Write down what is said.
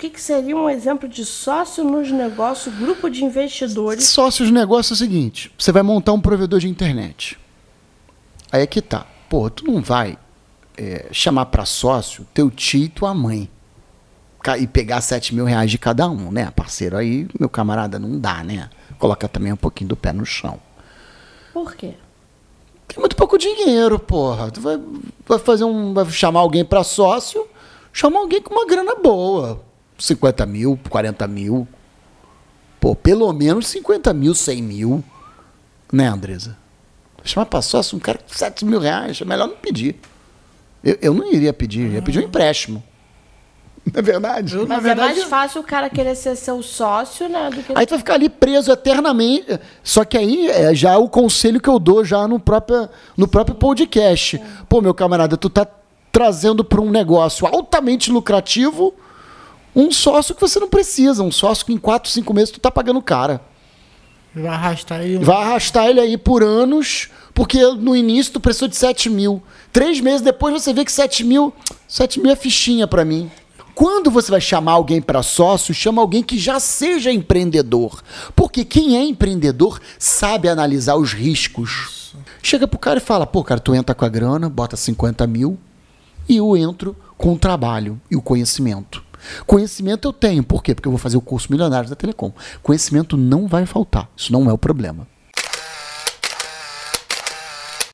que, que seria um exemplo de sócio nos negócios, grupo de investidores? Sócio de negócio é o seguinte: você vai montar um provedor de internet. Aí é que tá. Pô, tu não vai é, chamar para sócio teu tio e tua mãe e pegar 7 mil reais de cada um, né, parceiro? Aí, meu camarada, não dá, né? Coloca também um pouquinho do pé no chão. Por quê? Tem muito pouco dinheiro, porra. Tu vai, vai fazer um. Vai chamar alguém para sócio, chama alguém com uma grana boa. 50 mil, 40 mil. Pô, pelo menos 50 mil, 100 mil. Né, Andresa? Chamar para sócio um cara com 7 mil reais, é melhor não pedir. Eu, eu não iria pedir, eu ia pedir um empréstimo. Não é verdade? Mas verdade, é mais fácil o cara querer ser seu sócio, né? Do que... Aí tu vai ficar ali preso eternamente. Só que aí é já o conselho que eu dou já no próprio, no próprio podcast. É. Pô, meu camarada, tu tá trazendo para um negócio altamente lucrativo um sócio que você não precisa, um sócio que em 4, 5 meses tu tá pagando cara. Vai arrastar ele. Vai arrastar ele aí por anos, porque no início tu precisou de 7 mil. Três meses depois você vê que 7 mil, 7 mil é fichinha para mim. Quando você vai chamar alguém para sócio, chama alguém que já seja empreendedor. Porque quem é empreendedor sabe analisar os riscos. Chega pro cara e fala: pô, cara, tu entra com a grana, bota 50 mil, e eu entro com o trabalho e o conhecimento. Conhecimento eu tenho, por quê? Porque eu vou fazer o curso milionário da Telecom. Conhecimento não vai faltar, isso não é o problema.